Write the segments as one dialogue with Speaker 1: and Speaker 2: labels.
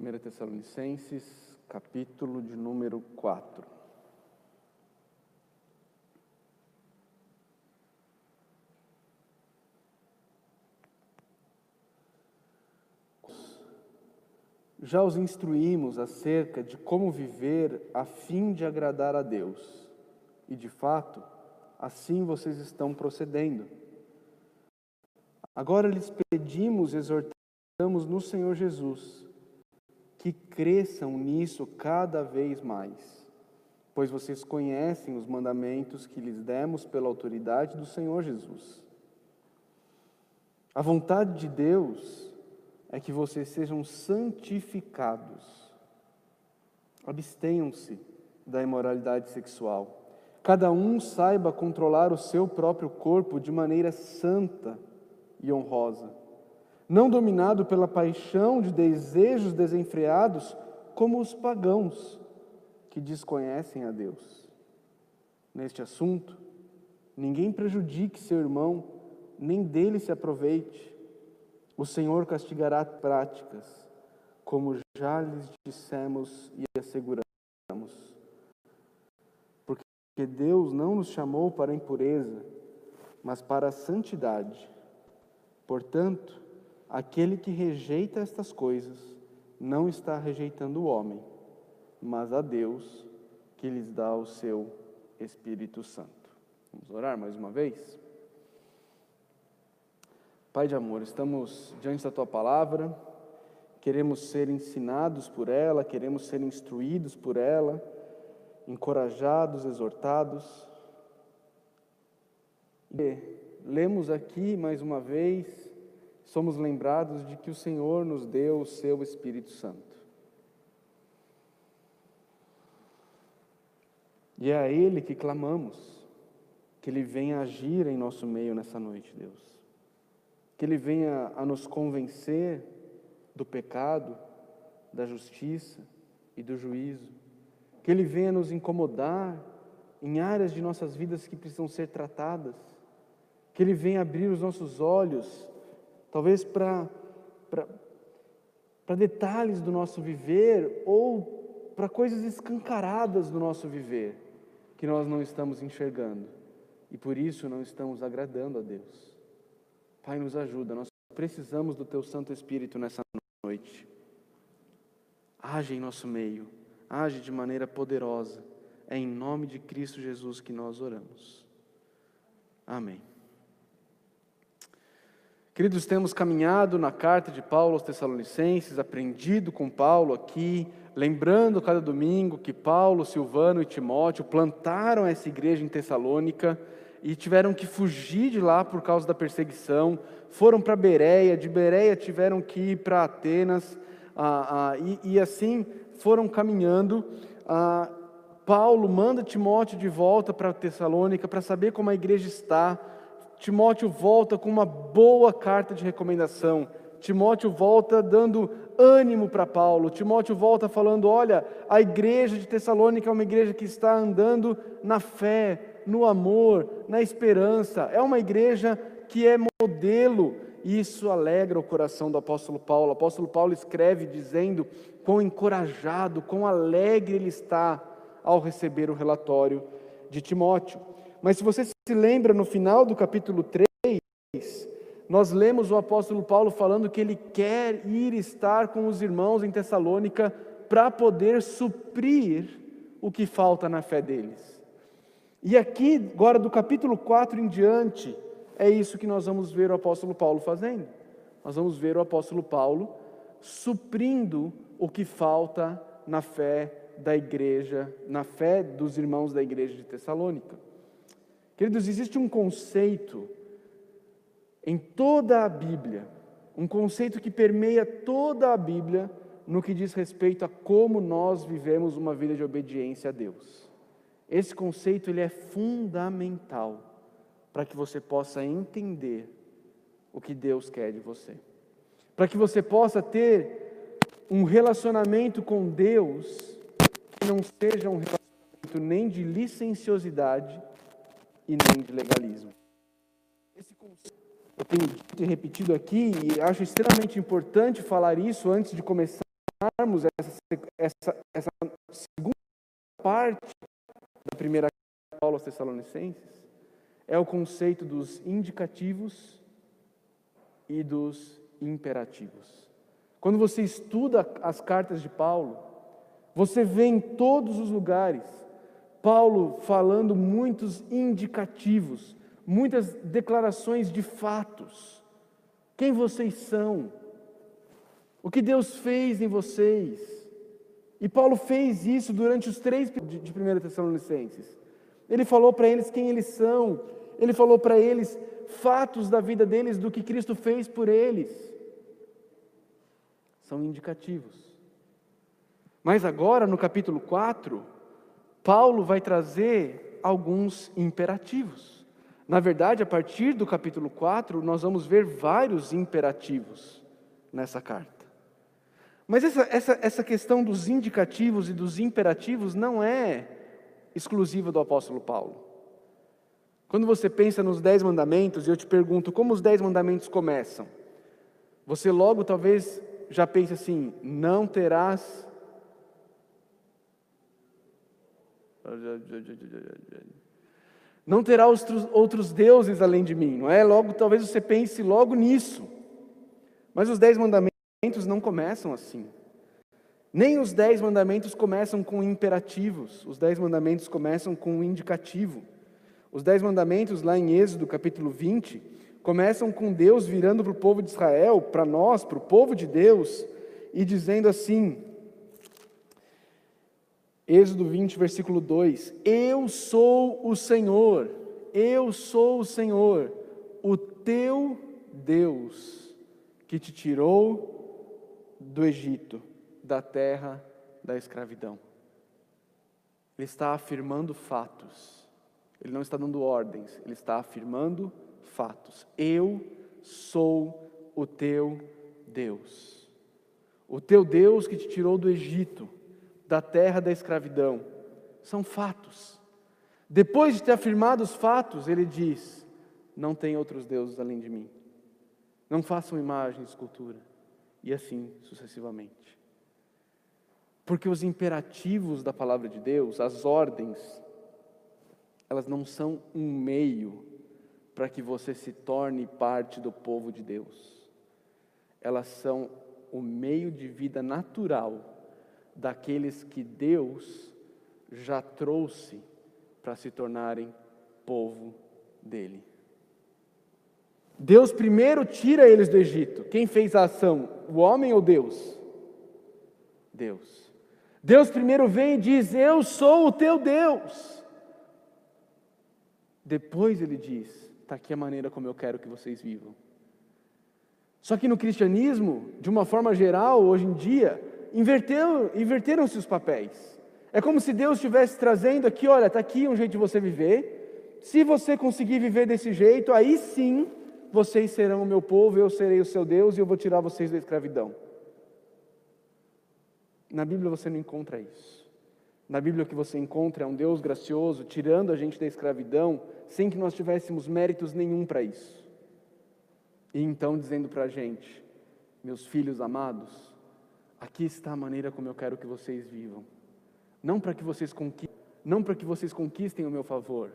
Speaker 1: 1 Tessalonicenses, capítulo de número 4. Já os instruímos acerca de como viver a fim de agradar a Deus. E de fato, assim vocês estão procedendo. Agora lhes pedimos exortamos no Senhor Jesus que cresçam nisso cada vez mais, pois vocês conhecem os mandamentos que lhes demos pela autoridade do Senhor Jesus. A vontade de Deus é que vocês sejam santificados. Abstenham-se da imoralidade sexual. Cada um saiba controlar o seu próprio corpo de maneira santa e honrosa não dominado pela paixão de desejos desenfreados, como os pagãos que desconhecem a Deus. Neste assunto, ninguém prejudique seu irmão, nem dele se aproveite. O Senhor castigará práticas, como já lhes dissemos e asseguramos. Porque Deus não nos chamou para a impureza, mas para a santidade. Portanto, Aquele que rejeita estas coisas não está rejeitando o homem, mas a Deus que lhes dá o seu Espírito Santo. Vamos orar mais uma vez? Pai de amor, estamos diante da tua palavra, queremos ser ensinados por ela, queremos ser instruídos por ela, encorajados, exortados. E lemos aqui mais uma vez somos lembrados de que o Senhor nos deu o seu Espírito Santo. E é a Ele que clamamos, que Ele venha agir em nosso meio nessa noite, Deus. Que Ele venha a nos convencer do pecado, da justiça e do juízo. Que Ele venha nos incomodar em áreas de nossas vidas que precisam ser tratadas. Que Ele venha abrir os nossos olhos talvez para detalhes do nosso viver ou para coisas escancaradas do nosso viver que nós não estamos enxergando e por isso não estamos agradando a Deus. Pai, nos ajuda, nós precisamos do Teu Santo Espírito nessa noite. Age em nosso meio, age de maneira poderosa. É em nome de Cristo Jesus que nós oramos. Amém. Queridos, temos caminhado na carta de Paulo aos Tessalonicenses, aprendido com Paulo aqui, lembrando cada domingo que Paulo, Silvano e Timóteo plantaram essa igreja em Tessalônica e tiveram que fugir de lá por causa da perseguição, foram para Bereia, de Bereia tiveram que ir para Atenas, ah, ah, e, e, assim foram caminhando. Ah, Paulo manda Timóteo de volta para Tessalônica para saber como a igreja está, Timóteo volta com uma boa carta de recomendação. Timóteo volta dando ânimo para Paulo. Timóteo volta falando: olha, a igreja de Tessalônica é uma igreja que está andando na fé, no amor, na esperança. É uma igreja que é modelo. Isso alegra o coração do apóstolo Paulo. O apóstolo Paulo escreve dizendo quão encorajado, quão alegre ele está ao receber o relatório de Timóteo. Mas se você se lembra, no final do capítulo 3, nós lemos o apóstolo Paulo falando que ele quer ir estar com os irmãos em Tessalônica para poder suprir o que falta na fé deles. E aqui, agora do capítulo 4 em diante, é isso que nós vamos ver o apóstolo Paulo fazendo. Nós vamos ver o apóstolo Paulo suprindo o que falta na fé da igreja, na fé dos irmãos da igreja de Tessalônica. Queridos, existe um conceito em toda a Bíblia, um conceito que permeia toda a Bíblia no que diz respeito a como nós vivemos uma vida de obediência a Deus. Esse conceito ele é fundamental para que você possa entender o que Deus quer de você. Para que você possa ter um relacionamento com Deus que não seja um relacionamento nem de licenciosidade, e nem de legalismo. Esse conceito, eu tenho dito e repetido aqui, e acho extremamente importante falar isso antes de começar terminarmos essa, essa, essa segunda parte da primeira Paulo aos Tessalonicenses, é o conceito dos indicativos e dos imperativos. Quando você estuda as cartas de Paulo, você vê em todos os lugares Paulo falando muitos indicativos, muitas declarações de fatos. Quem vocês são? O que Deus fez em vocês? E Paulo fez isso durante os três de 1 Tessalonicenses. Ele falou para eles quem eles são, ele falou para eles fatos da vida deles, do que Cristo fez por eles. São indicativos. Mas agora, no capítulo 4, Paulo vai trazer alguns imperativos. Na verdade, a partir do capítulo 4, nós vamos ver vários imperativos nessa carta. Mas essa, essa, essa questão dos indicativos e dos imperativos não é exclusiva do apóstolo Paulo. Quando você pensa nos dez mandamentos, e eu te pergunto como os dez mandamentos começam, você logo talvez já pense assim: não terás. Não terá outros, outros deuses além de mim, não é? Logo, talvez você pense logo nisso. Mas os dez mandamentos não começam assim. Nem os dez mandamentos começam com imperativos, os dez mandamentos começam com um indicativo. Os dez mandamentos, lá em Êxodo capítulo 20, começam com Deus virando para o povo de Israel, para nós, para o povo de Deus, e dizendo assim, Êxodo 20, versículo 2: Eu sou o Senhor, eu sou o Senhor, o teu Deus, que te tirou do Egito, da terra da escravidão. Ele está afirmando fatos. Ele não está dando ordens, ele está afirmando fatos. Eu sou o teu Deus. O teu Deus que te tirou do Egito, da terra da escravidão. São fatos. Depois de ter afirmado os fatos, ele diz: Não tem outros deuses além de mim. Não façam imagem, escultura. E assim sucessivamente. Porque os imperativos da palavra de Deus, as ordens, elas não são um meio para que você se torne parte do povo de Deus. Elas são o meio de vida natural daqueles que Deus já trouxe para se tornarem povo dele. Deus primeiro tira eles do Egito. Quem fez a ação? O homem ou Deus? Deus. Deus primeiro vem e diz: Eu sou o teu Deus. Depois ele diz: está aqui a maneira como eu quero que vocês vivam. Só que no cristianismo, de uma forma geral, hoje em dia, inverteram-se os papéis. É como se Deus estivesse trazendo aqui: olha, está aqui um jeito de você viver. Se você conseguir viver desse jeito, aí sim vocês serão o meu povo, eu serei o seu Deus e eu vou tirar vocês da escravidão. Na Bíblia você não encontra isso. Na Bíblia o que você encontra é um Deus gracioso, tirando a gente da escravidão, sem que nós tivéssemos méritos nenhum para isso. E então dizendo para a gente, meus filhos amados, aqui está a maneira como eu quero que vocês vivam. Não para que vocês conquistem, não para que vocês conquistem o meu favor,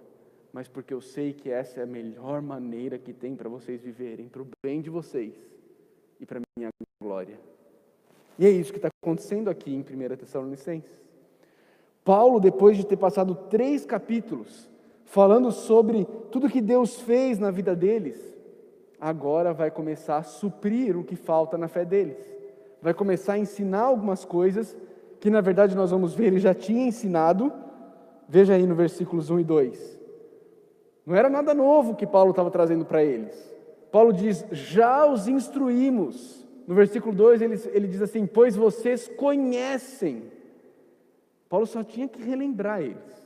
Speaker 1: mas porque eu sei que essa é a melhor maneira que tem para vocês viverem, para o bem de vocês e para a minha glória. E é isso que está acontecendo aqui em 1 Tessalonicenses. Paulo, depois de ter passado três capítulos falando sobre tudo que Deus fez na vida deles, agora vai começar a suprir o que falta na fé deles. Vai começar a ensinar algumas coisas que, na verdade, nós vamos ver, ele já tinha ensinado. Veja aí no versículos 1 e 2. Não era nada novo que Paulo estava trazendo para eles. Paulo diz: Já os instruímos. No versículo 2 ele, ele diz assim: Pois vocês conhecem Paulo só tinha que relembrar eles.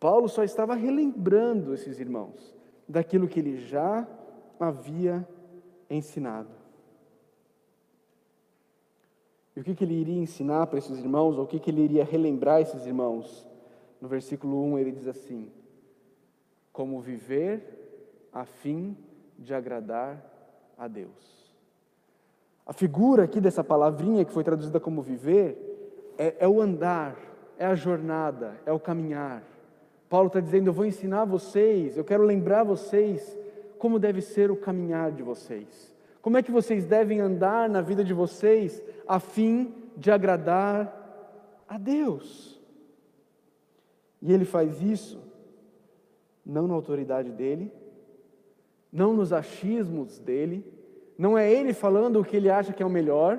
Speaker 1: Paulo só estava relembrando esses irmãos daquilo que ele já havia ensinado. E o que, que ele iria ensinar para esses irmãos, ou o que, que ele iria relembrar esses irmãos? No versículo 1 ele diz assim: Como viver a fim de agradar a Deus. A figura aqui dessa palavrinha que foi traduzida como viver é, é o andar, é a jornada, é o caminhar. Paulo está dizendo: Eu vou ensinar vocês, eu quero lembrar vocês como deve ser o caminhar de vocês. Como é que vocês devem andar na vida de vocês a fim de agradar a Deus? E ele faz isso não na autoridade dele, não nos achismos dele, não é ele falando o que ele acha que é o melhor,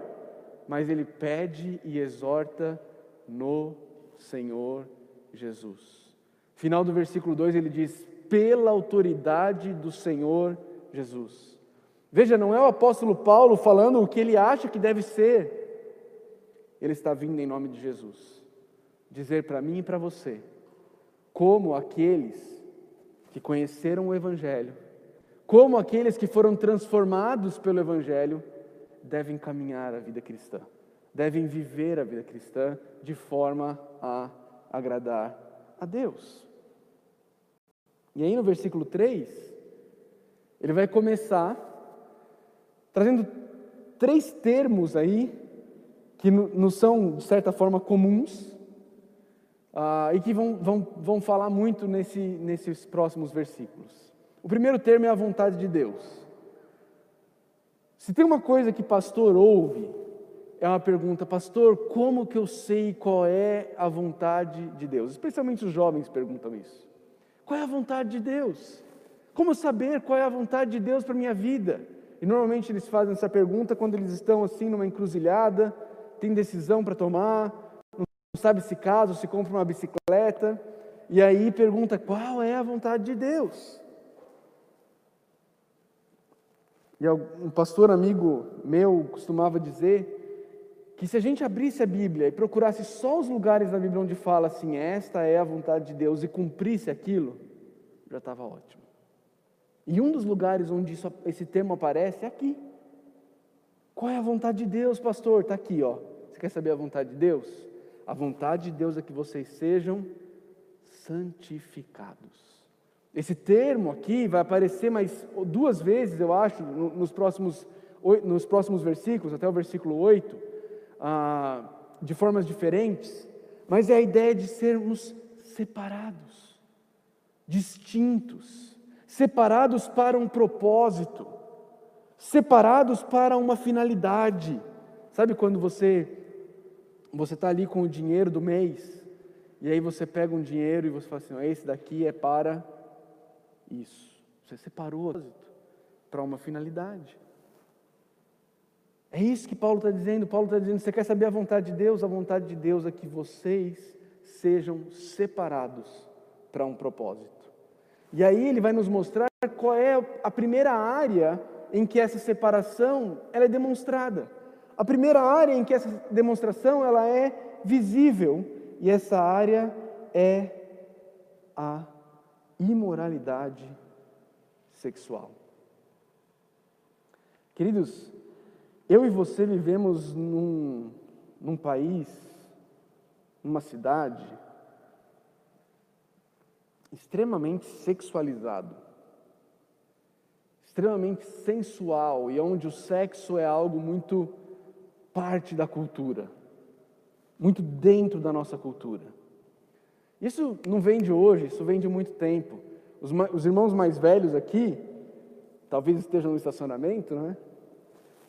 Speaker 1: mas ele pede e exorta no Senhor Jesus. Final do versículo 2 ele diz: pela autoridade do Senhor Jesus. Veja, não é o apóstolo Paulo falando o que ele acha que deve ser, ele está vindo em nome de Jesus, dizer para mim e para você, como aqueles que conheceram o Evangelho, como aqueles que foram transformados pelo Evangelho, devem caminhar a vida cristã, devem viver a vida cristã de forma a agradar a Deus. E aí no versículo 3, ele vai começar trazendo três termos aí que nos são, de certa forma, comuns uh, e que vão, vão, vão falar muito nesse, nesses próximos versículos. O primeiro termo é a vontade de Deus. Se tem uma coisa que pastor ouve, é uma pergunta, pastor, como que eu sei qual é a vontade de Deus? Especialmente os jovens perguntam isso. Qual é a vontade de Deus? Como saber qual é a vontade de Deus para minha vida? E normalmente eles fazem essa pergunta quando eles estão assim numa encruzilhada, tem decisão para tomar, não sabe se casa, se compra uma bicicleta, e aí pergunta qual é a vontade de Deus. E um pastor amigo meu costumava dizer que se a gente abrisse a Bíblia e procurasse só os lugares da Bíblia onde fala assim, esta é a vontade de Deus, e cumprisse aquilo, já estava ótimo. E um dos lugares onde isso, esse termo aparece é aqui. Qual é a vontade de Deus, pastor? Está aqui, ó. Você quer saber a vontade de Deus? A vontade de Deus é que vocês sejam santificados. Esse termo aqui vai aparecer mais duas vezes, eu acho, nos próximos, nos próximos versículos, até o versículo 8, ah, de formas diferentes, mas é a ideia de sermos separados, distintos, separados para um propósito, separados para uma finalidade. Sabe quando você você está ali com o dinheiro do mês e aí você pega um dinheiro e você fala assim, esse daqui é para isso. Você separou para uma finalidade. É isso que Paulo está dizendo. Paulo está dizendo: você quer saber a vontade de Deus? A vontade de Deus é que vocês sejam separados para um propósito. E aí ele vai nos mostrar qual é a primeira área em que essa separação ela é demonstrada. A primeira área em que essa demonstração ela é visível e essa área é a imoralidade sexual. Queridos, eu e você vivemos num, num país, numa cidade, extremamente sexualizado, extremamente sensual e onde o sexo é algo muito parte da cultura, muito dentro da nossa cultura. Isso não vem de hoje, isso vem de muito tempo. Os, os irmãos mais velhos aqui, talvez estejam no estacionamento, né?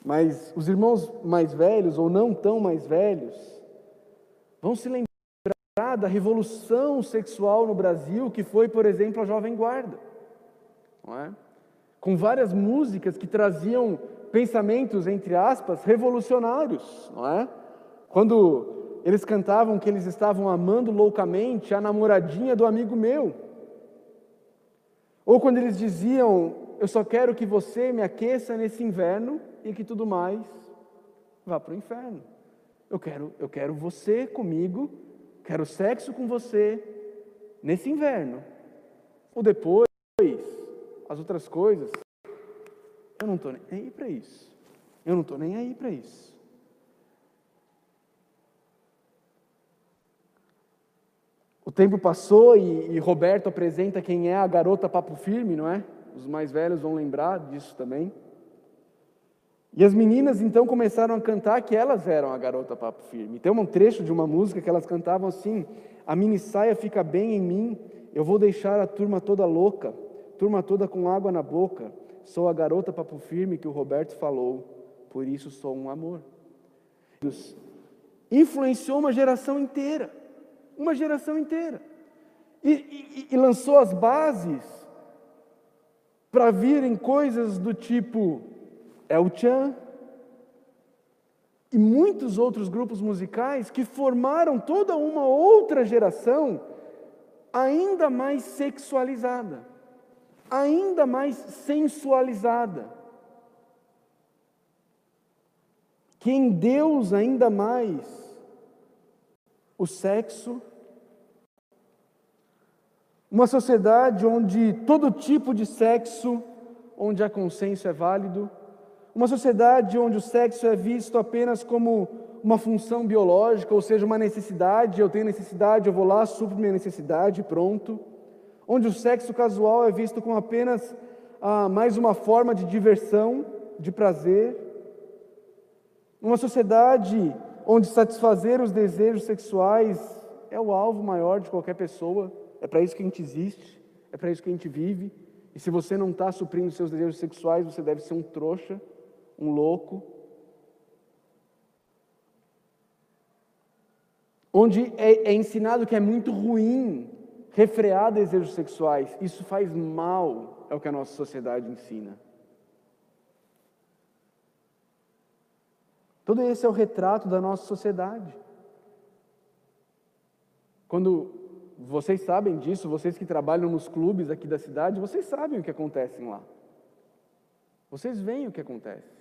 Speaker 1: Mas os irmãos mais velhos ou não tão mais velhos vão se lembrar da revolução sexual no Brasil, que foi, por exemplo, a Jovem Guarda, é? com várias músicas que traziam pensamentos, entre aspas, revolucionários, é? Quando eles cantavam que eles estavam amando loucamente a namoradinha do amigo meu. Ou quando eles diziam: Eu só quero que você me aqueça nesse inverno e que tudo mais vá para o inferno. Eu quero, eu quero você comigo, quero sexo com você nesse inverno. Ou depois, as outras coisas, eu não estou nem aí para isso. Eu não estou nem aí para isso. O tempo passou e, e, Roberto apresenta quem é a garota papo firme, não é? Os mais velhos vão lembrar disso também. E as meninas então começaram a cantar que elas eram a garota papo firme. Tem um trecho de uma música que elas cantavam assim: A mini saia fica bem em mim, eu vou deixar a turma toda louca, turma toda com água na boca. Sou a garota papo firme que o Roberto falou, por isso sou um amor. Influenciou uma geração inteira, uma geração inteira. E, e, e lançou as bases para virem coisas do tipo El Chan e muitos outros grupos musicais que formaram toda uma outra geração ainda mais sexualizada, ainda mais sensualizada. Que em Deus ainda mais o sexo, uma sociedade onde todo tipo de sexo, onde a consenso é válido, uma sociedade onde o sexo é visto apenas como uma função biológica, ou seja, uma necessidade, eu tenho necessidade, eu vou lá, supro minha necessidade, pronto. Onde o sexo casual é visto como apenas ah, mais uma forma de diversão, de prazer. Uma sociedade onde satisfazer os desejos sexuais é o alvo maior de qualquer pessoa, é para isso que a gente existe, é para isso que a gente vive. E se você não está suprindo seus desejos sexuais, você deve ser um trouxa, um louco, onde é, é ensinado que é muito ruim refrear desejos sexuais. Isso faz mal, é o que a nossa sociedade ensina. Todo esse é o retrato da nossa sociedade. Quando vocês sabem disso, vocês que trabalham nos clubes aqui da cidade, vocês sabem o que acontece lá. Vocês veem o que acontece.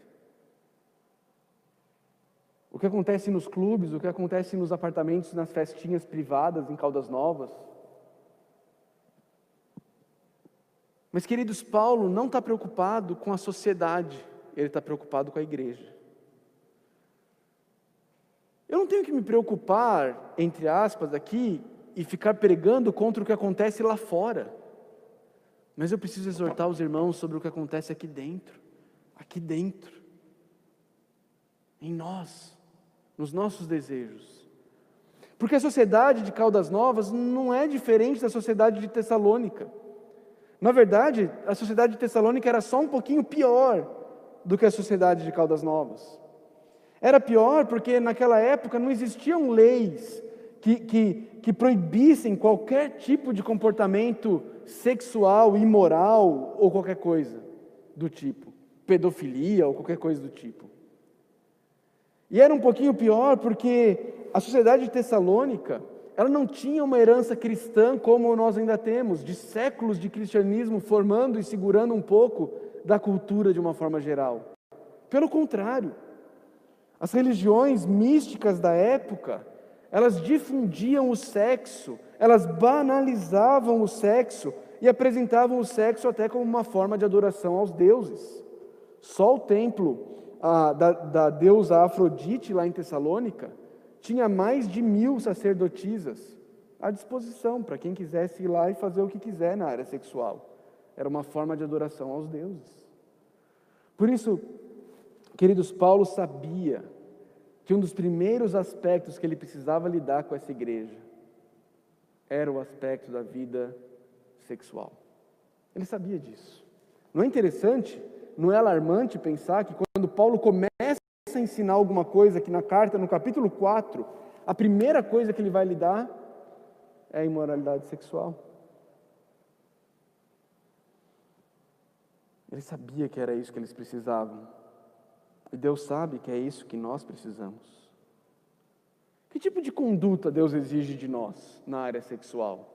Speaker 1: O que acontece nos clubes, o que acontece nos apartamentos, nas festinhas privadas em Caldas Novas. Mas, queridos, Paulo não está preocupado com a sociedade, ele está preocupado com a igreja. Eu não tenho que me preocupar, entre aspas, aqui, e ficar pregando contra o que acontece lá fora. Mas eu preciso exortar os irmãos sobre o que acontece aqui dentro. Aqui dentro. Em nós nos nossos desejos. Porque a sociedade de Caldas Novas não é diferente da sociedade de Tessalônica. Na verdade, a sociedade de Tessalônica era só um pouquinho pior do que a sociedade de Caldas Novas. Era pior porque naquela época não existiam leis que, que, que proibissem qualquer tipo de comportamento sexual, imoral ou qualquer coisa do tipo, pedofilia ou qualquer coisa do tipo. E era um pouquinho pior porque a sociedade de Tessalônica, ela não tinha uma herança cristã como nós ainda temos, de séculos de cristianismo formando e segurando um pouco da cultura de uma forma geral. Pelo contrário, as religiões místicas da época, elas difundiam o sexo, elas banalizavam o sexo e apresentavam o sexo até como uma forma de adoração aos deuses. Só o templo a, da, da deusa Afrodite lá em Tessalônica, tinha mais de mil sacerdotisas à disposição para quem quisesse ir lá e fazer o que quiser na área sexual. Era uma forma de adoração aos deuses. Por isso, queridos, Paulo sabia que um dos primeiros aspectos que ele precisava lidar com essa igreja era o aspecto da vida sexual. Ele sabia disso. Não é interessante não é alarmante pensar que quando Paulo começa a ensinar alguma coisa aqui na carta, no capítulo 4, a primeira coisa que ele vai lidar é a imoralidade sexual. Ele sabia que era isso que eles precisavam. E Deus sabe que é isso que nós precisamos. Que tipo de conduta Deus exige de nós na área sexual?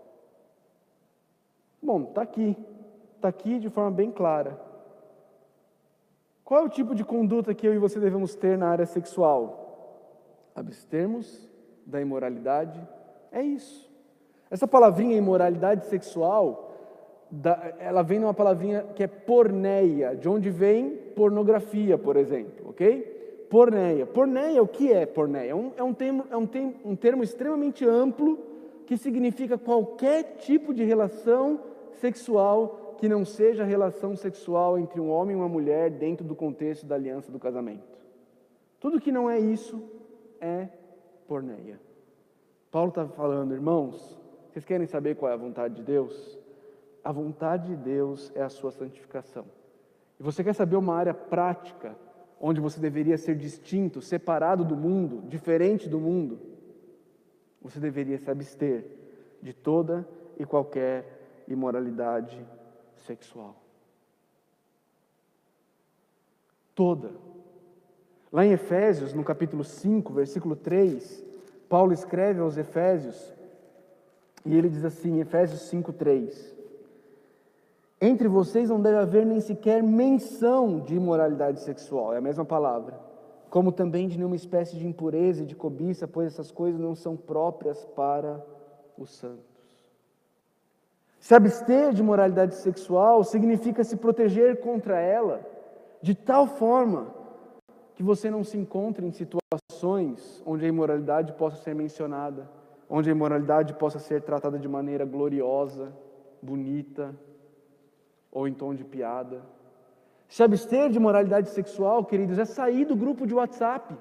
Speaker 1: Bom, está aqui. Está aqui de forma bem clara. Qual é o tipo de conduta que eu e você devemos ter na área sexual? Abstermos da imoralidade. É isso. Essa palavrinha imoralidade sexual, ela vem de uma palavrinha que é porneia, de onde vem pornografia, por exemplo, ok? Porneia. Porneia, o que é porneia? É um, é um, termo, é um, termo, um termo extremamente amplo que significa qualquer tipo de relação sexual que não seja relação sexual entre um homem e uma mulher dentro do contexto da aliança do casamento. Tudo que não é isso é porneia. Paulo está falando, irmãos, vocês querem saber qual é a vontade de Deus? A vontade de Deus é a sua santificação. E você quer saber uma área prática onde você deveria ser distinto, separado do mundo, diferente do mundo? Você deveria se abster de toda e qualquer imoralidade sexual. Toda. Lá em Efésios, no capítulo 5, versículo 3, Paulo escreve aos Efésios e ele diz assim, Efésios 5:3: Entre vocês não deve haver nem sequer menção de imoralidade sexual, é a mesma palavra, como também de nenhuma espécie de impureza e de cobiça, pois essas coisas não são próprias para os santos. Se abster de moralidade sexual significa se proteger contra ela, de tal forma que você não se encontre em situações onde a imoralidade possa ser mencionada onde a imoralidade possa ser tratada de maneira gloriosa, bonita, ou em tom de piada. Se abster de moralidade sexual, queridos, é sair do grupo de WhatsApp,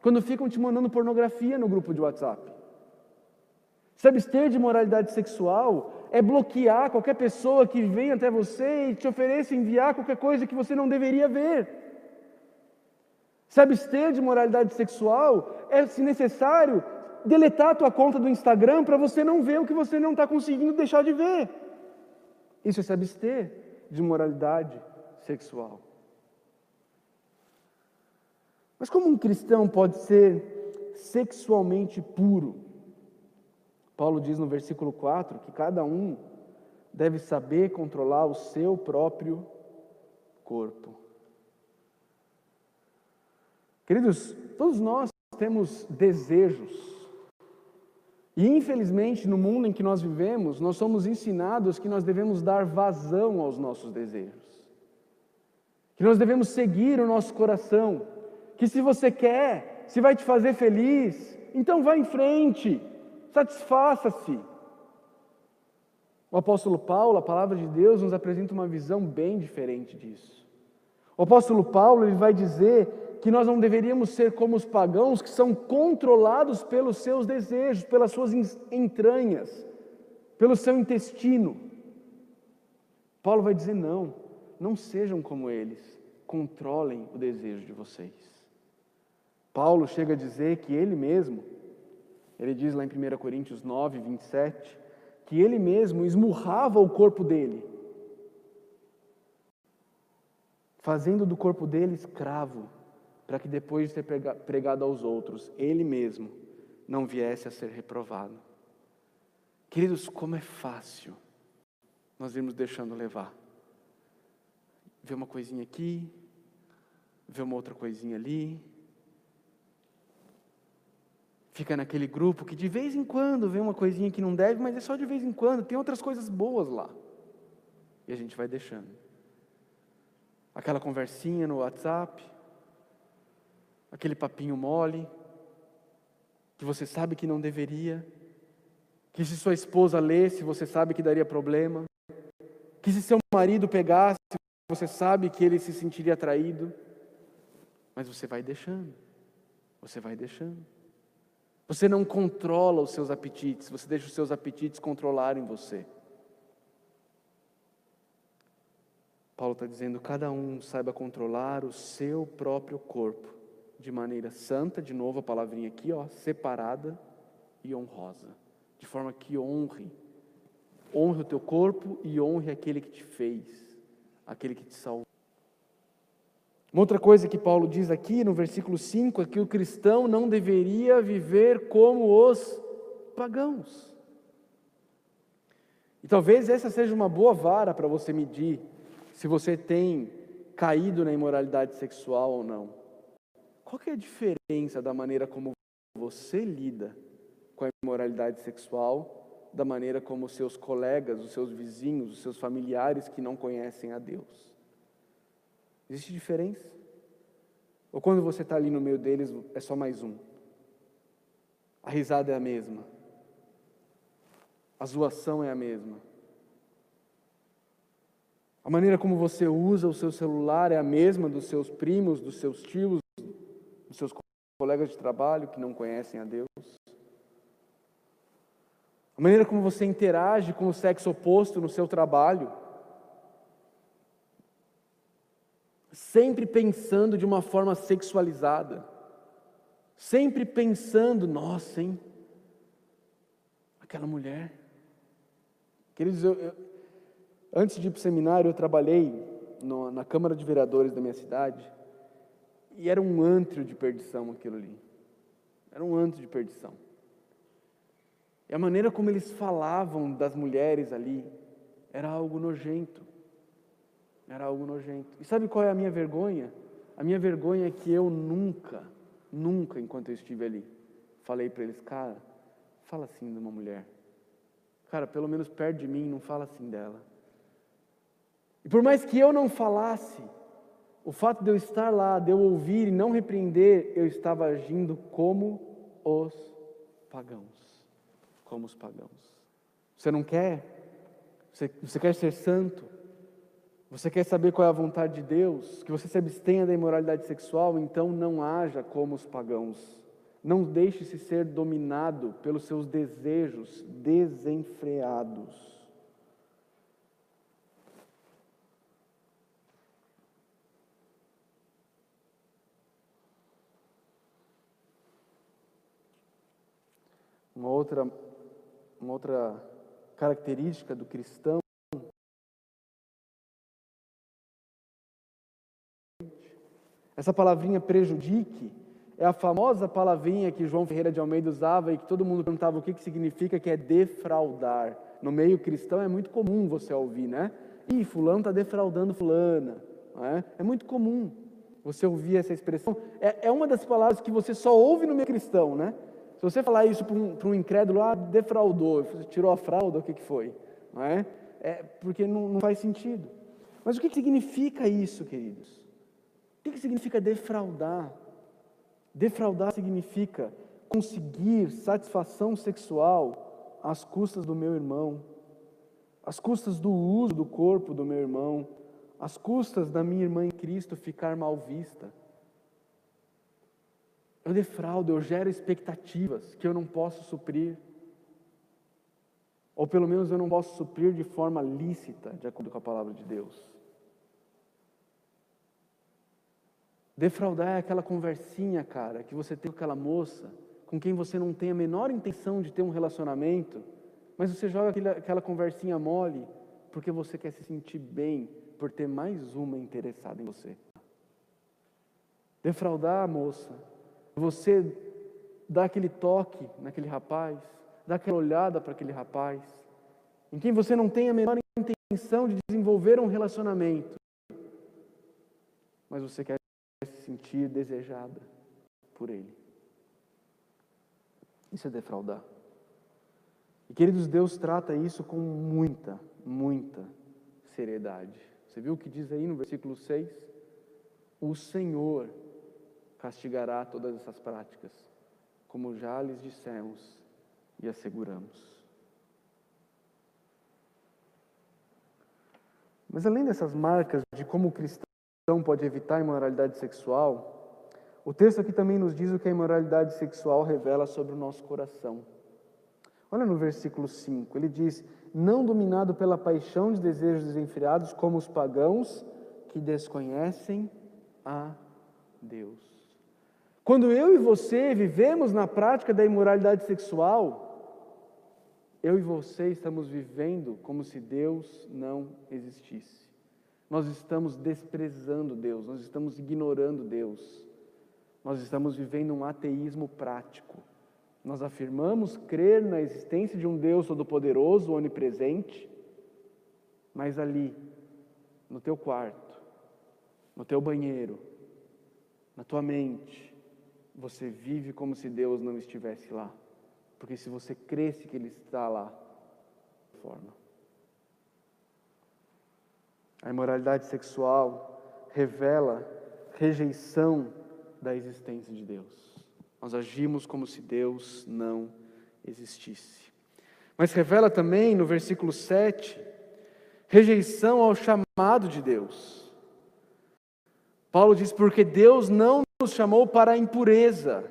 Speaker 1: quando ficam te mandando pornografia no grupo de WhatsApp. Se abster de moralidade sexual é bloquear qualquer pessoa que venha até você e te ofereça enviar qualquer coisa que você não deveria ver. Se abster de moralidade sexual é, se necessário, deletar a tua conta do Instagram para você não ver o que você não está conseguindo deixar de ver. Isso é se abster de moralidade sexual. Mas como um cristão pode ser sexualmente puro? Paulo diz no versículo 4 que cada um deve saber controlar o seu próprio corpo. Queridos, todos nós temos desejos e infelizmente, no mundo em que nós vivemos, nós somos ensinados que nós devemos dar vazão aos nossos desejos. Que nós devemos seguir o nosso coração. Que se você quer, se vai te fazer feliz, então vá em frente, satisfaça-se. O apóstolo Paulo, a palavra de Deus, nos apresenta uma visão bem diferente disso. O apóstolo Paulo ele vai dizer que nós não deveríamos ser como os pagãos que são controlados pelos seus desejos, pelas suas entranhas, pelo seu intestino. Paulo vai dizer: não, não sejam como eles, controlem o desejo de vocês. Paulo chega a dizer que ele mesmo, ele diz lá em 1 Coríntios 9, 27, que ele mesmo esmurrava o corpo dele, fazendo do corpo dele escravo para que depois de ter pregado aos outros, ele mesmo não viesse a ser reprovado. Queridos, como é fácil nós irmos deixando levar. Ver uma coisinha aqui, ver uma outra coisinha ali. Fica naquele grupo que de vez em quando vê uma coisinha que não deve, mas é só de vez em quando, tem outras coisas boas lá. E a gente vai deixando. Aquela conversinha no WhatsApp, aquele papinho mole, que você sabe que não deveria, que se sua esposa lesse, você sabe que daria problema, que se seu marido pegasse, você sabe que ele se sentiria atraído, mas você vai deixando, você vai deixando. Você não controla os seus apetites, você deixa os seus apetites controlarem você. Paulo está dizendo: cada um saiba controlar o seu próprio corpo de maneira santa, de novo a palavrinha aqui, ó, separada e honrosa, de forma que honre, honre o teu corpo e honre aquele que te fez, aquele que te salvou. Uma outra coisa que Paulo diz aqui no versículo 5 é que o cristão não deveria viver como os pagãos. E talvez essa seja uma boa vara para você medir se você tem caído na imoralidade sexual ou não. Qual que é a diferença da maneira como você lida com a imoralidade sexual da maneira como seus colegas, os seus vizinhos, os seus familiares que não conhecem a Deus? Existe diferença? Ou quando você está ali no meio deles, é só mais um? A risada é a mesma. A zoação é a mesma. A maneira como você usa o seu celular é a mesma dos seus primos, dos seus tios, dos seus colegas de trabalho que não conhecem a Deus. A maneira como você interage com o sexo oposto no seu trabalho. Sempre pensando de uma forma sexualizada. Sempre pensando, nossa, hein? Aquela mulher. Queridos, eu, eu, antes de ir para o seminário, eu trabalhei no, na Câmara de Vereadores da minha cidade. E era um antro de perdição aquilo ali. Era um antro de perdição. E a maneira como eles falavam das mulheres ali era algo nojento. Era algo nojento. E sabe qual é a minha vergonha? A minha vergonha é que eu nunca, nunca, enquanto eu estive ali, falei para eles, cara, fala assim de uma mulher. Cara, pelo menos perto de mim, não fala assim dela. E por mais que eu não falasse, o fato de eu estar lá, de eu ouvir e não repreender, eu estava agindo como os pagãos. Como os pagãos. Você não quer? Você, você quer ser santo? Você quer saber qual é a vontade de Deus? Que você se abstenha da imoralidade sexual? Então não haja como os pagãos. Não deixe-se ser dominado pelos seus desejos desenfreados. Uma outra, uma outra característica do cristão Essa palavrinha prejudique é a famosa palavrinha que João Ferreira de Almeida usava e que todo mundo perguntava o que, que significa, que é defraudar. No meio cristão é muito comum você ouvir, né? Ih, fulano está defraudando fulana. É? é? muito comum você ouvir essa expressão. É, é uma das palavras que você só ouve no meio cristão, né? Se você falar isso para um, um incrédulo, ah, defraudou, tirou a fralda, o que, que foi? Não é? é porque não, não faz sentido. Mas o que, que significa isso, queridos? O que, significa defraudar? Defraudar significa conseguir satisfação sexual às custas do meu irmão, às custas do uso do corpo do meu irmão, às custas da minha irmã em Cristo ficar mal vista. Eu defraudo, eu gero expectativas que eu não posso suprir. Ou pelo menos eu não posso suprir de forma lícita, de acordo com a palavra de Deus. Defraudar é aquela conversinha, cara, que você tem com aquela moça, com quem você não tem a menor intenção de ter um relacionamento, mas você joga aquela, aquela conversinha mole porque você quer se sentir bem por ter mais uma interessada em você. Defraudar, moça, você dá aquele toque naquele rapaz, dá aquela olhada para aquele rapaz, em quem você não tem a menor intenção de desenvolver um relacionamento, mas você quer sentir desejada por ele. Isso é defraudar. E queridos, Deus trata isso com muita, muita seriedade. Você viu o que diz aí no versículo 6? O Senhor castigará todas essas práticas, como já lhes dissemos e asseguramos. Mas além dessas marcas de como o cristão pode evitar a imoralidade sexual, o texto aqui também nos diz o que a imoralidade sexual revela sobre o nosso coração. Olha no versículo 5, ele diz: Não dominado pela paixão de desejos desenfreados, como os pagãos que desconhecem a Deus. Quando eu e você vivemos na prática da imoralidade sexual, eu e você estamos vivendo como se Deus não existisse. Nós estamos desprezando Deus, nós estamos ignorando Deus, nós estamos vivendo um ateísmo prático. Nós afirmamos crer na existência de um Deus todo-poderoso, onipresente, mas ali, no teu quarto, no teu banheiro, na tua mente, você vive como se Deus não estivesse lá. Porque se você cresce que Ele está lá, forma. A imoralidade sexual revela rejeição da existência de Deus. Nós agimos como se Deus não existisse. Mas revela também no versículo 7 rejeição ao chamado de Deus. Paulo diz: porque Deus não nos chamou para a impureza,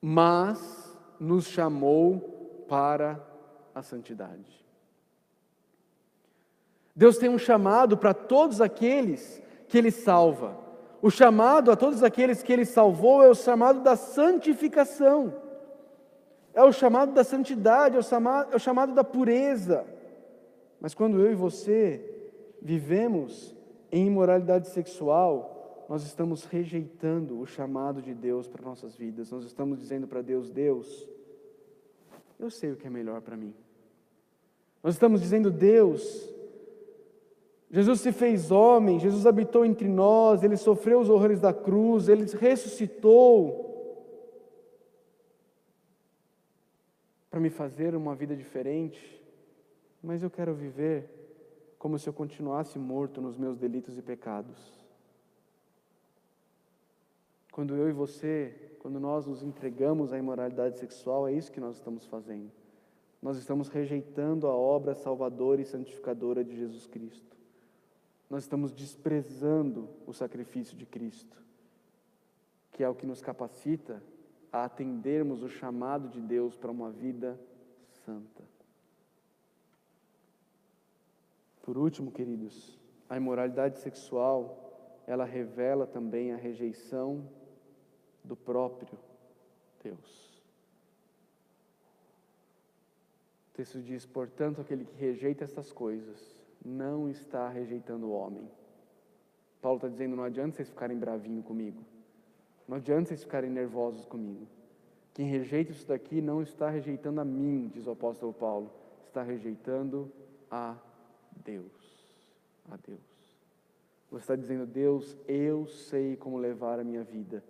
Speaker 1: mas nos chamou para a santidade. Deus tem um chamado para todos aqueles que Ele salva. O chamado a todos aqueles que Ele salvou é o chamado da santificação, é o chamado da santidade, é o chamado, é o chamado da pureza. Mas quando eu e você vivemos em imoralidade sexual, nós estamos rejeitando o chamado de Deus para nossas vidas. Nós estamos dizendo para Deus: Deus, eu sei o que é melhor para mim. Nós estamos dizendo: Deus, Jesus se fez homem, Jesus habitou entre nós, ele sofreu os horrores da cruz, ele ressuscitou para me fazer uma vida diferente mas eu quero viver como se eu continuasse morto nos meus delitos e pecados. Quando eu e você, quando nós nos entregamos à imoralidade sexual, é isso que nós estamos fazendo. Nós estamos rejeitando a obra salvadora e santificadora de Jesus Cristo. Nós estamos desprezando o sacrifício de Cristo, que é o que nos capacita a atendermos o chamado de Deus para uma vida santa. Por último, queridos, a imoralidade sexual, ela revela também a rejeição do próprio Deus. O texto diz: portanto, aquele que rejeita estas coisas não está rejeitando o homem. Paulo está dizendo: não adianta vocês ficarem bravinhos comigo, não adianta vocês ficarem nervosos comigo. Quem rejeita isso daqui não está rejeitando a mim, diz o apóstolo Paulo, está rejeitando a Deus, a Deus. Você está dizendo, Deus, eu sei como levar a minha vida.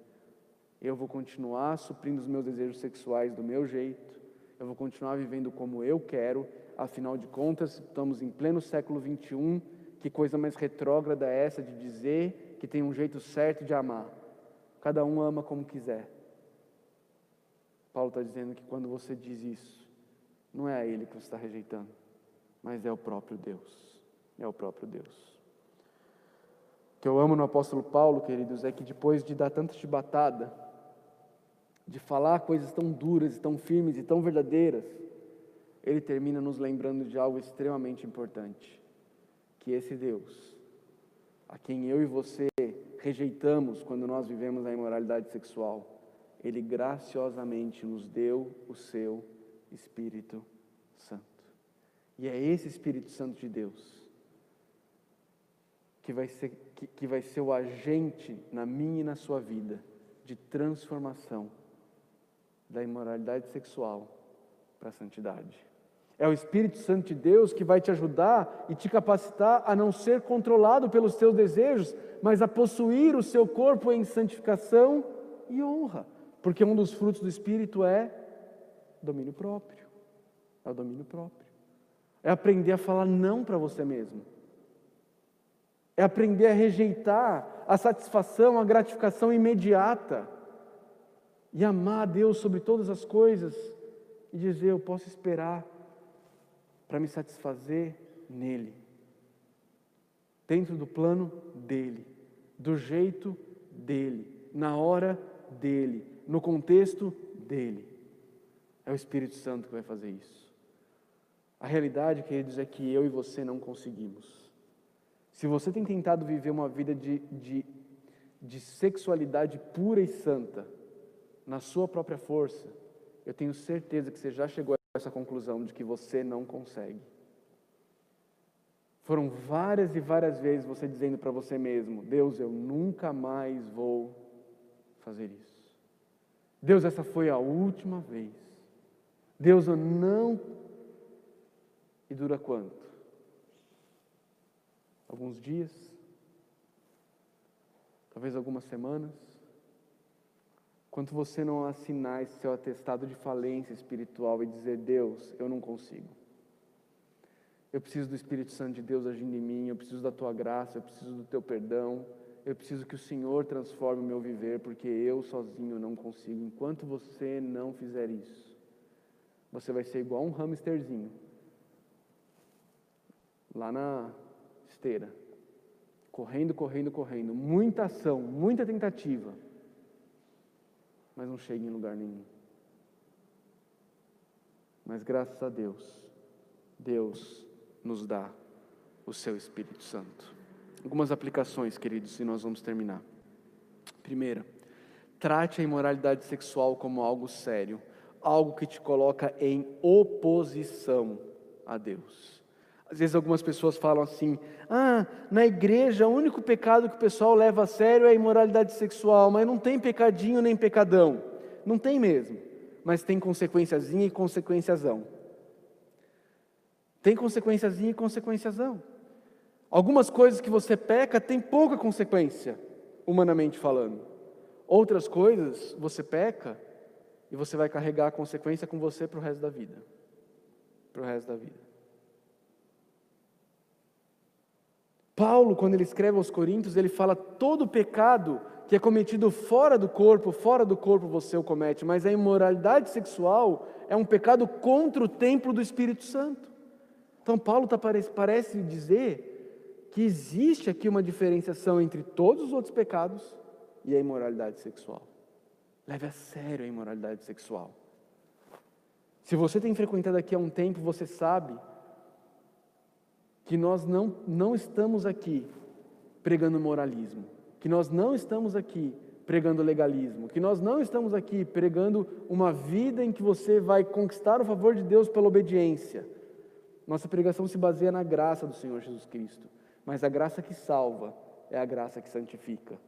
Speaker 1: Eu vou continuar suprindo os meus desejos sexuais do meu jeito. Eu vou continuar vivendo como eu quero. Afinal de contas, estamos em pleno século 21. Que coisa mais retrógrada é essa de dizer que tem um jeito certo de amar? Cada um ama como quiser. Paulo está dizendo que quando você diz isso, não é a ele que você está rejeitando, mas é o próprio Deus. É o próprio Deus. O que eu amo no apóstolo Paulo, queridos, é que depois de dar tanta chibatada, de falar coisas tão duras, tão firmes e tão verdadeiras, ele termina nos lembrando de algo extremamente importante, que esse Deus, a quem eu e você rejeitamos quando nós vivemos a imoralidade sexual, ele graciosamente nos deu o seu Espírito Santo. E é esse Espírito Santo de Deus que vai ser, que, que vai ser o agente na minha e na sua vida de transformação da imoralidade sexual para a santidade. É o Espírito Santo de Deus que vai te ajudar e te capacitar a não ser controlado pelos teus desejos, mas a possuir o seu corpo em santificação e honra. Porque um dos frutos do Espírito é domínio próprio. É o domínio próprio. É aprender a falar não para você mesmo. É aprender a rejeitar a satisfação, a gratificação imediata. E amar a Deus sobre todas as coisas. E dizer: Eu posso esperar para me satisfazer nele. Dentro do plano dele. Do jeito dele. Na hora dele. No contexto dele. É o Espírito Santo que vai fazer isso. A realidade, queridos, é que eu e você não conseguimos. Se você tem tentado viver uma vida de, de, de sexualidade pura e santa, na sua própria força, eu tenho certeza que você já chegou essa conclusão de que você não consegue. Foram várias e várias vezes você dizendo para você mesmo: Deus, eu nunca mais vou fazer isso. Deus, essa foi a última vez. Deus, eu não e dura quanto? Alguns dias? Talvez algumas semanas? Quanto você não assinar esse seu atestado de falência espiritual e dizer: Deus, eu não consigo. Eu preciso do Espírito Santo de Deus agindo em mim, eu preciso da tua graça, eu preciso do teu perdão, eu preciso que o Senhor transforme o meu viver, porque eu sozinho não consigo. Enquanto você não fizer isso, você vai ser igual um hamsterzinho lá na esteira. Correndo, correndo, correndo. Muita ação, muita tentativa. Mas não chega em lugar nenhum. Mas graças a Deus, Deus nos dá o seu Espírito Santo. Algumas aplicações, queridos, e nós vamos terminar. Primeira, trate a imoralidade sexual como algo sério, algo que te coloca em oposição a Deus. Às vezes algumas pessoas falam assim: ah, na igreja o único pecado que o pessoal leva a sério é a imoralidade sexual, mas não tem pecadinho nem pecadão. Não tem mesmo, mas tem consequenciazinha e consequenciazão. Tem consequenciazinha e consequenciazão. Algumas coisas que você peca tem pouca consequência, humanamente falando. Outras coisas você peca e você vai carregar a consequência com você para o resto da vida. Para o resto da vida. Paulo, quando ele escreve aos Coríntios, ele fala todo pecado que é cometido fora do corpo, fora do corpo você o comete, mas a imoralidade sexual é um pecado contra o templo do Espírito Santo. Então Paulo tá, parece, parece dizer que existe aqui uma diferenciação entre todos os outros pecados e a imoralidade sexual. Leve a sério a imoralidade sexual. Se você tem frequentado aqui há um tempo, você sabe que nós não, não estamos aqui pregando moralismo, que nós não estamos aqui pregando legalismo, que nós não estamos aqui pregando uma vida em que você vai conquistar o favor de Deus pela obediência. Nossa pregação se baseia na graça do Senhor Jesus Cristo, mas a graça que salva é a graça que santifica.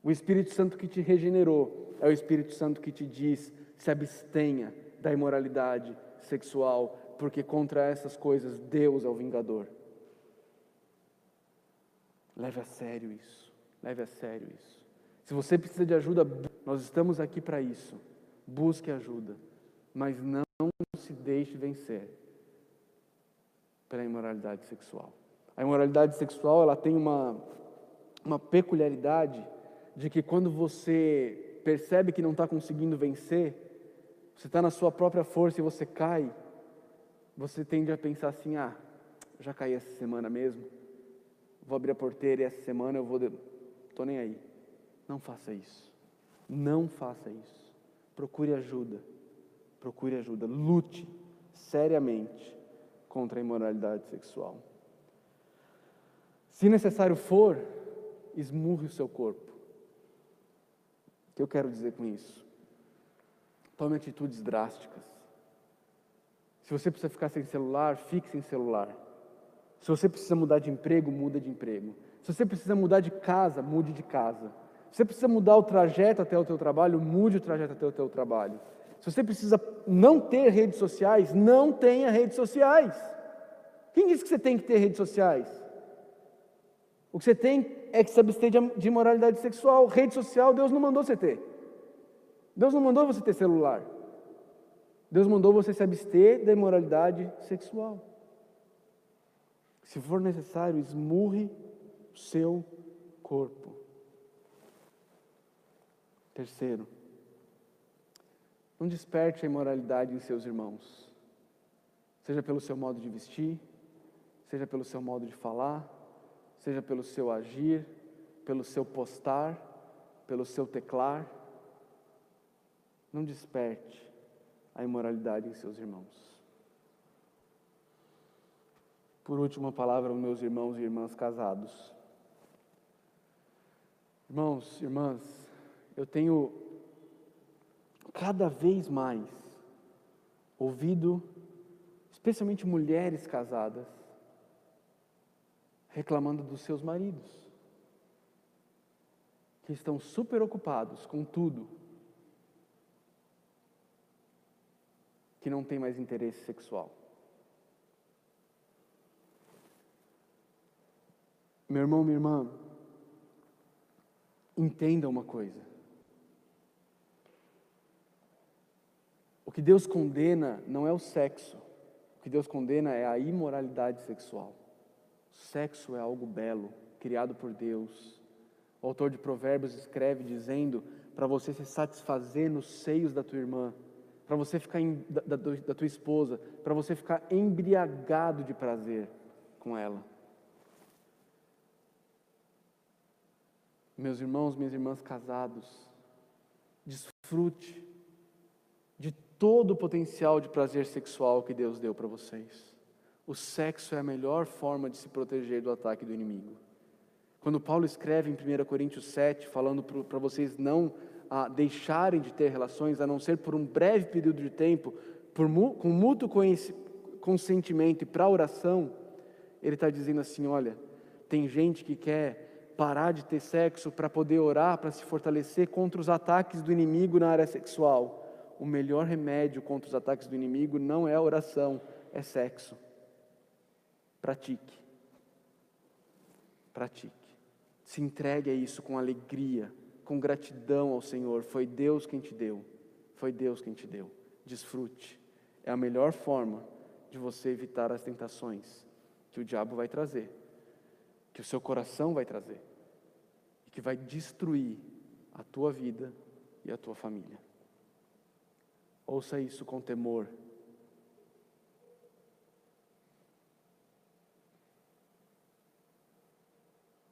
Speaker 1: O Espírito Santo que te regenerou é o Espírito Santo que te diz: se abstenha da imoralidade sexual, porque contra essas coisas Deus é o vingador. Leve a sério isso. Leve a sério isso. Se você precisa de ajuda, nós estamos aqui para isso. Busque ajuda, mas não se deixe vencer pela imoralidade sexual. A imoralidade sexual, ela tem uma uma peculiaridade de que quando você percebe que não está conseguindo vencer, você está na sua própria força e você cai, você tende a pensar assim: ah, já caí essa semana mesmo, vou abrir a porteira e essa semana eu vou. Estou nem aí. Não faça isso. Não faça isso. Procure ajuda. Procure ajuda. Lute seriamente contra a imoralidade sexual. Se necessário for, esmurre o seu corpo. O que eu quero dizer com isso? Tome atitudes drásticas. Se você precisa ficar sem celular, fique sem celular. Se você precisa mudar de emprego, muda de emprego. Se você precisa mudar de casa, mude de casa. Se você precisa mudar o trajeto até o teu trabalho, mude o trajeto até o teu trabalho. Se você precisa não ter redes sociais, não tenha redes sociais. Quem disse que você tem que ter redes sociais? O que você tem é que se abster de imoralidade sexual. Rede social, Deus não mandou você ter. Deus não mandou você ter celular. Deus mandou você se abster da imoralidade sexual. Se for necessário, esmurre o seu corpo. Terceiro, não desperte a imoralidade em seus irmãos, seja pelo seu modo de vestir, seja pelo seu modo de falar, seja pelo seu agir, pelo seu postar, pelo seu teclar. Não desperte a imoralidade em seus irmãos. Por último, a palavra meus irmãos e irmãs casados. Irmãos, irmãs, eu tenho cada vez mais ouvido, especialmente mulheres casadas, reclamando dos seus maridos, que estão super ocupados com tudo, que não tem mais interesse sexual. Meu irmão, minha irmã, entenda uma coisa. O que Deus condena não é o sexo. O que Deus condena é a imoralidade sexual. O sexo é algo belo, criado por Deus. O autor de Provérbios escreve dizendo para você se satisfazer nos seios da tua irmã, para você ficar em, da, da, da tua esposa, para você ficar embriagado de prazer com ela. Meus irmãos, minhas irmãs casados, desfrute de todo o potencial de prazer sexual que Deus deu para vocês. O sexo é a melhor forma de se proteger do ataque do inimigo. Quando Paulo escreve em 1 Coríntios 7, falando para vocês não ah, deixarem de ter relações, a não ser por um breve período de tempo, por, com mútuo consentimento e para oração, ele está dizendo assim: olha, tem gente que quer parar de ter sexo para poder orar, para se fortalecer contra os ataques do inimigo na área sexual. O melhor remédio contra os ataques do inimigo não é a oração, é sexo. Pratique. Pratique. Se entregue a isso com alegria, com gratidão ao Senhor. Foi Deus quem te deu. Foi Deus quem te deu. Desfrute. É a melhor forma de você evitar as tentações que o diabo vai trazer, que o seu coração vai trazer, e que vai destruir a tua vida e a tua família. Ouça isso com temor.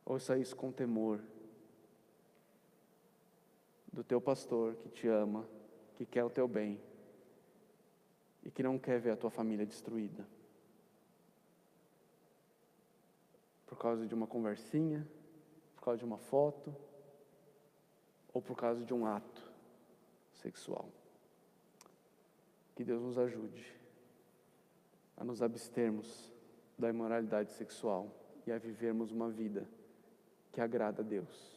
Speaker 1: Ouça isso com temor do teu pastor que te ama, que quer o teu bem e que não quer ver a tua família destruída. Por causa de uma conversinha, causa de uma foto, ou por causa de um ato sexual. Que Deus nos ajude a nos abstermos da imoralidade sexual e a vivermos uma vida que agrada a Deus,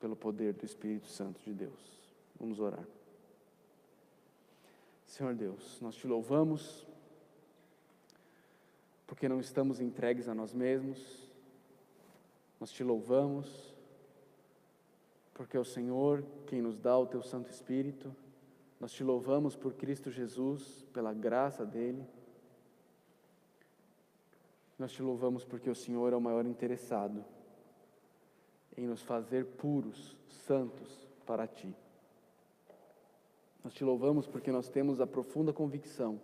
Speaker 1: pelo poder do Espírito Santo de Deus. Vamos orar. Senhor Deus, nós te louvamos, porque não estamos entregues a nós mesmos, nós te louvamos, porque é o Senhor quem nos dá o teu Santo Espírito. Nós te louvamos por Cristo Jesus, pela graça dele. Nós te louvamos porque o Senhor é o maior interessado em nos fazer puros, santos para ti. Nós te louvamos porque nós temos a profunda convicção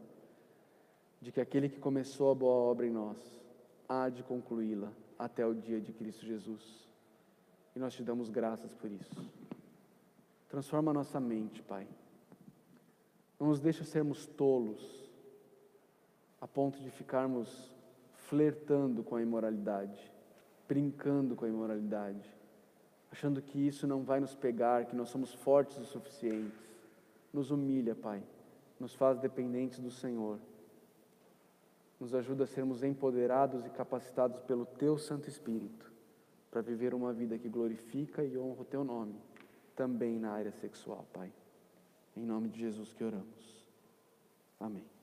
Speaker 1: de que aquele que começou a boa obra em nós há de concluí-la até o dia de Cristo Jesus. E nós te damos graças por isso. Transforma a nossa mente, Pai. Não nos deixa sermos tolos a ponto de ficarmos flertando com a imoralidade, brincando com a imoralidade, achando que isso não vai nos pegar, que nós somos fortes o suficientes. Nos humilha, Pai. Nos faz dependentes do Senhor nos ajuda a sermos empoderados e capacitados pelo Teu Santo Espírito para viver uma vida que glorifica e honra o Teu nome, também na área sexual, Pai. Em nome de Jesus que oramos. Amém.